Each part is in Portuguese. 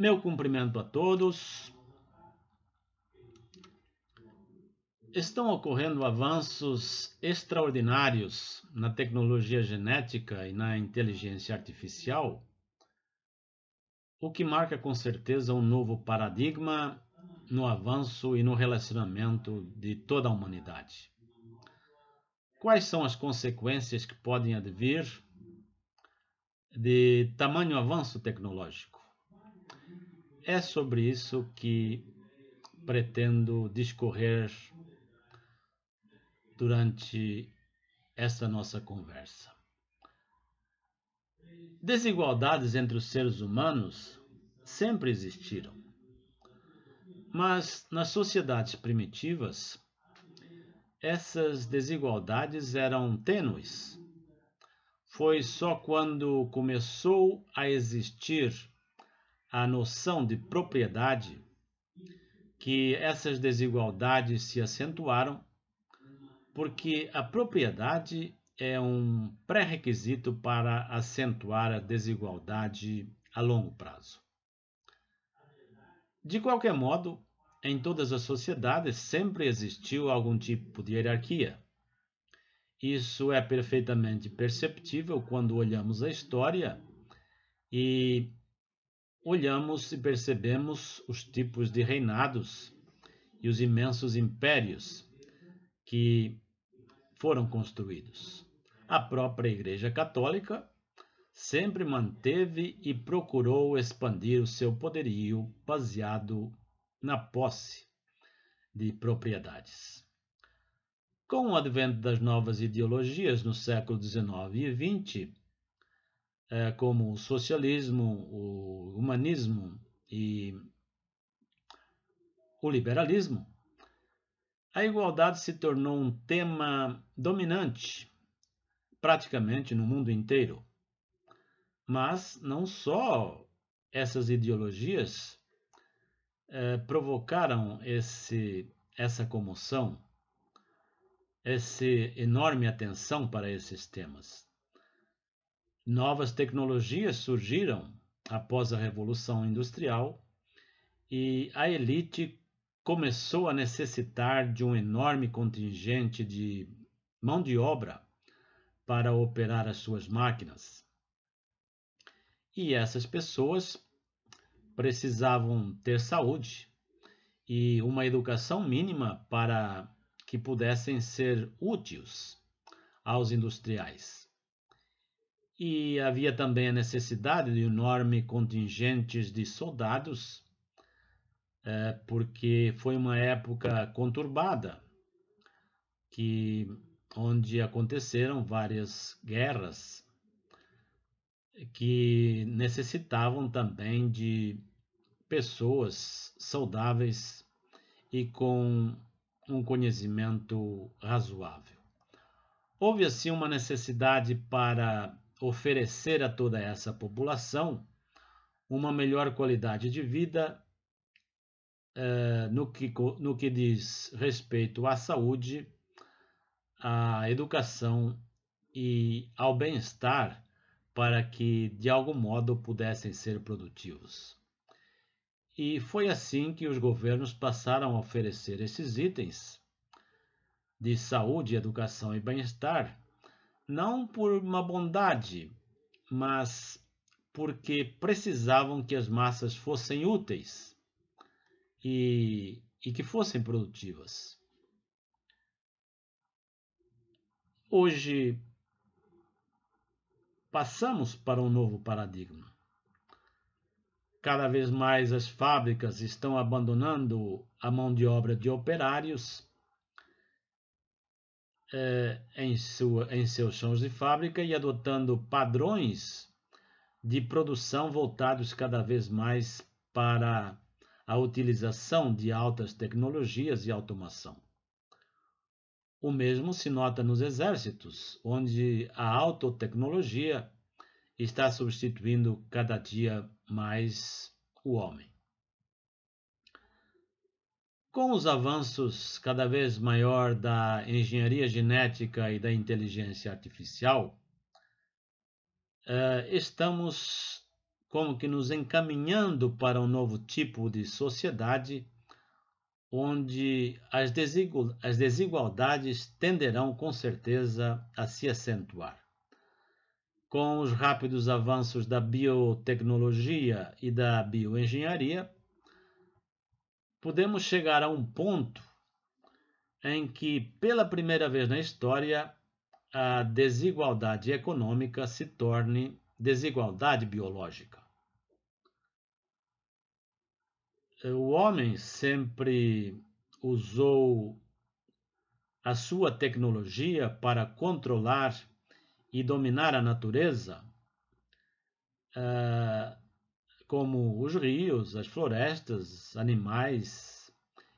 Meu cumprimento a todos. Estão ocorrendo avanços extraordinários na tecnologia genética e na inteligência artificial, o que marca com certeza um novo paradigma no avanço e no relacionamento de toda a humanidade. Quais são as consequências que podem advir de tamanho avanço tecnológico? É sobre isso que pretendo discorrer durante esta nossa conversa. Desigualdades entre os seres humanos sempre existiram. Mas nas sociedades primitivas, essas desigualdades eram tênues. Foi só quando começou a existir a noção de propriedade que essas desigualdades se acentuaram porque a propriedade é um pré-requisito para acentuar a desigualdade a longo prazo. De qualquer modo, em todas as sociedades sempre existiu algum tipo de hierarquia. Isso é perfeitamente perceptível quando olhamos a história e olhamos e percebemos os tipos de reinados e os imensos impérios que foram construídos. A própria Igreja Católica sempre manteve e procurou expandir o seu poderio baseado na posse de propriedades. Com o advento das novas ideologias no século XIX e XX, é, como o socialismo, o humanismo e o liberalismo, a igualdade se tornou um tema dominante praticamente no mundo inteiro. Mas não só essas ideologias eh, provocaram esse, essa comoção, essa enorme atenção para esses temas. Novas tecnologias surgiram após a Revolução Industrial e a elite começou a necessitar de um enorme contingente de mão de obra para operar as suas máquinas. E essas pessoas precisavam ter saúde e uma educação mínima para que pudessem ser úteis aos industriais. E havia também a necessidade de enorme contingentes de soldados é, porque foi uma época conturbada, que, onde aconteceram várias guerras que necessitavam também de pessoas saudáveis e com um conhecimento razoável. Houve assim uma necessidade para oferecer a toda essa população uma melhor qualidade de vida eh, no, que, no que diz respeito à saúde, à educação e ao bem-estar, para que de algum modo pudessem ser produtivos. E foi assim que os governos passaram a oferecer esses itens de saúde, educação e bem-estar, não por uma bondade, mas porque precisavam que as massas fossem úteis e, e que fossem produtivas. Hoje passamos para um novo paradigma. Cada vez mais as fábricas estão abandonando a mão de obra de operários eh, em, sua, em seus chãos de fábrica e adotando padrões de produção voltados cada vez mais para a utilização de altas tecnologias e automação. O mesmo se nota nos exércitos, onde a autotecnologia está substituindo cada dia mais o homem. Com os avanços cada vez maior da engenharia genética e da inteligência artificial, eh, estamos como que nos encaminhando para um novo tipo de sociedade onde as, desigualdades tenderão com certeza a se acentuar. Com os rápidos avanços da biotecnologia e da bioengenharia, podemos chegar a um ponto em que, pela primeira vez na história, a desigualdade econômica se torne desigualdade biológica. O homem sempre usou a sua tecnologia para controlar e dominar a natureza, ah, como os rios, as florestas, animais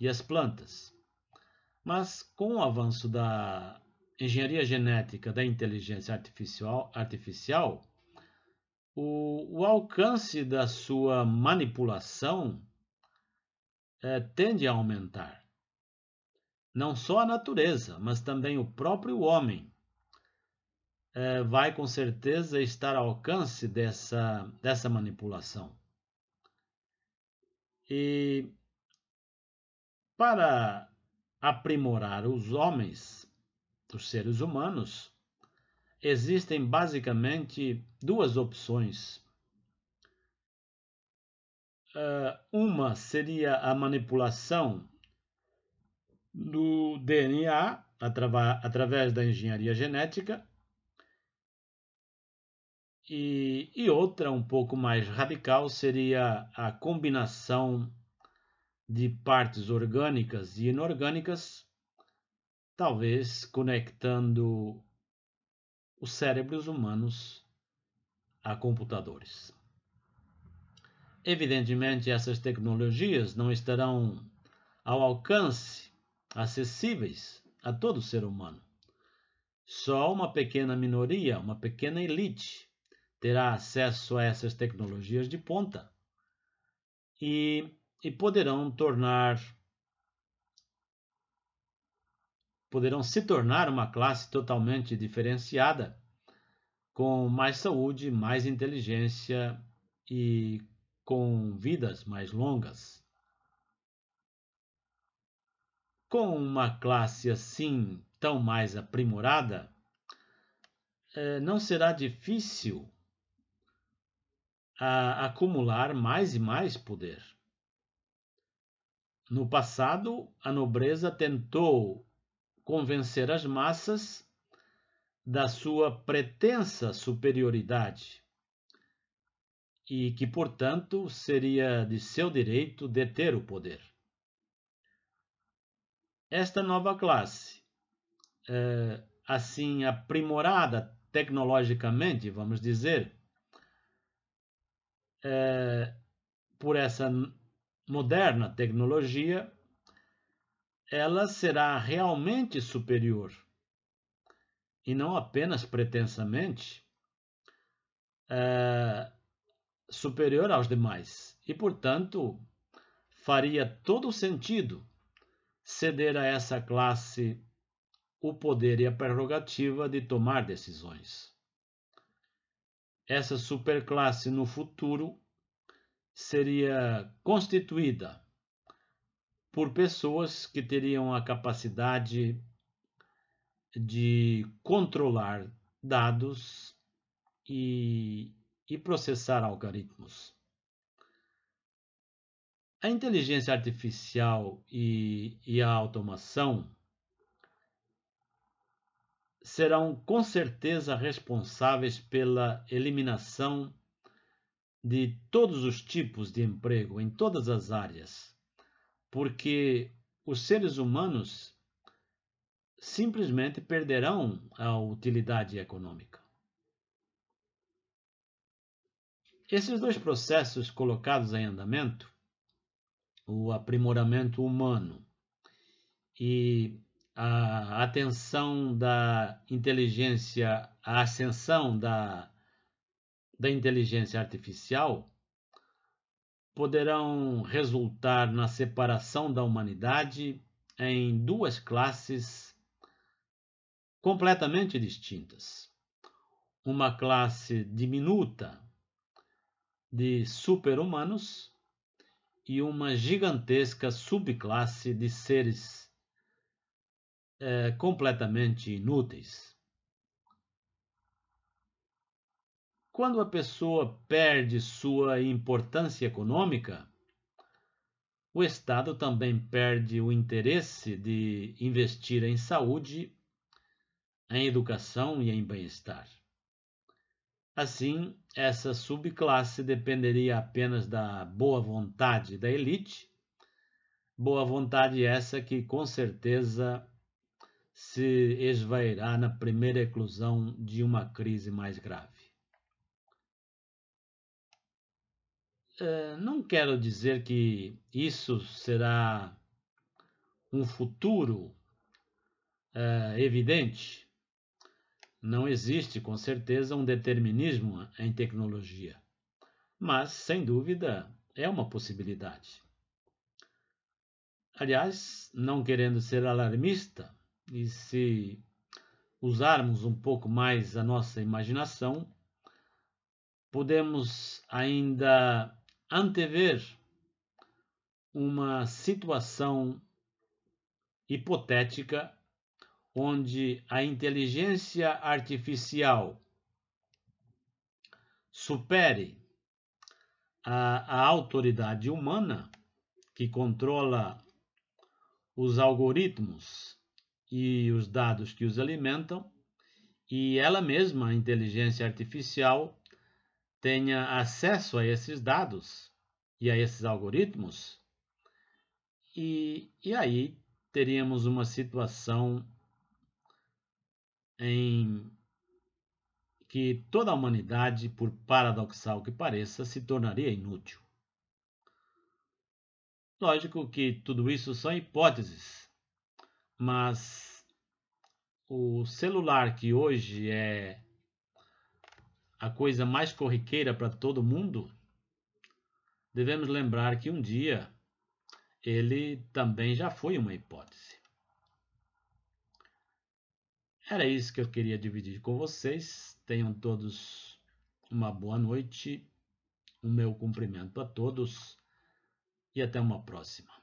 e as plantas. Mas com o avanço da engenharia genética da inteligência artificial, artificial o, o alcance da sua manipulação é, tende a aumentar. Não só a natureza, mas também o próprio homem é, vai com certeza estar ao alcance dessa, dessa manipulação. E para aprimorar os homens, os seres humanos, existem basicamente duas opções. Uh, uma seria a manipulação do DNA através da engenharia genética, e, e outra, um pouco mais radical, seria a combinação de partes orgânicas e inorgânicas, talvez conectando os cérebros humanos a computadores. Evidentemente, essas tecnologias não estarão ao alcance, acessíveis a todo ser humano. Só uma pequena minoria, uma pequena elite, terá acesso a essas tecnologias de ponta e, e poderão tornar poderão se tornar uma classe totalmente diferenciada, com mais saúde, mais inteligência e com vidas mais longas. Com uma classe assim tão mais aprimorada, eh, não será difícil acumular mais e mais poder. No passado, a nobreza tentou convencer as massas da sua pretensa superioridade e que, portanto, seria de seu direito deter o poder. Esta nova classe, eh, assim aprimorada tecnologicamente, vamos dizer, eh, por essa moderna tecnologia, ela será realmente superior e não apenas pretensamente é, superior aos demais. E, portanto, faria todo sentido ceder a essa classe o poder e a prerrogativa de tomar decisões. Essa superclasse no futuro seria constituída por pessoas que teriam a capacidade de controlar dados e, e processar algoritmos. A inteligência artificial e, e a automação serão com certeza responsáveis pela eliminação de todos os tipos de emprego em todas as áreas porque os seres humanos simplesmente perderão a utilidade econômica. Esses dois processos colocados em andamento, o aprimoramento humano e a atenção da inteligência, a ascensão da, da inteligência artificial, poderão resultar na separação da humanidade em duas classes completamente distintas. Uma classe diminuta, de super-humanos e uma gigantesca subclasse de seres é, completamente inúteis. Quando a pessoa perde sua importância econômica, o Estado também perde o interesse de investir em saúde, em educação e em bem-estar. Assim, essa subclasse dependeria apenas da boa vontade da elite, boa vontade essa que com certeza se esvairá na primeira eclosão de uma crise mais grave. Eh, não quero dizer que isso será um futuro é, evidente, não existe, com certeza, um determinismo em tecnologia, mas, sem dúvida, é uma possibilidade. Aliás, não querendo ser alarmista, e se usarmos um pouco mais a nossa imaginação, podemos ainda antever uma situação hipotética onde a inteligência artificial supere a, a autoridade humana que controla os algoritmos e os dados que os alimentam, e ela mesma, a inteligência artificial, tenha acesso a esses dados e a esses algoritmos, e, e aí teríamos uma situação em que toda a humanidade, por paradoxal que pareça, se tornaria inútil. Lógico que tudo isso são hipóteses, mas o celular que hoje é a coisa mais corriqueira para todo mundo, devemos lembrar que um dia ele também já foi uma hipótese. Era isso que eu queria dividir com vocês. Tenham todos uma boa noite. O meu cumprimento a todos e até uma próxima.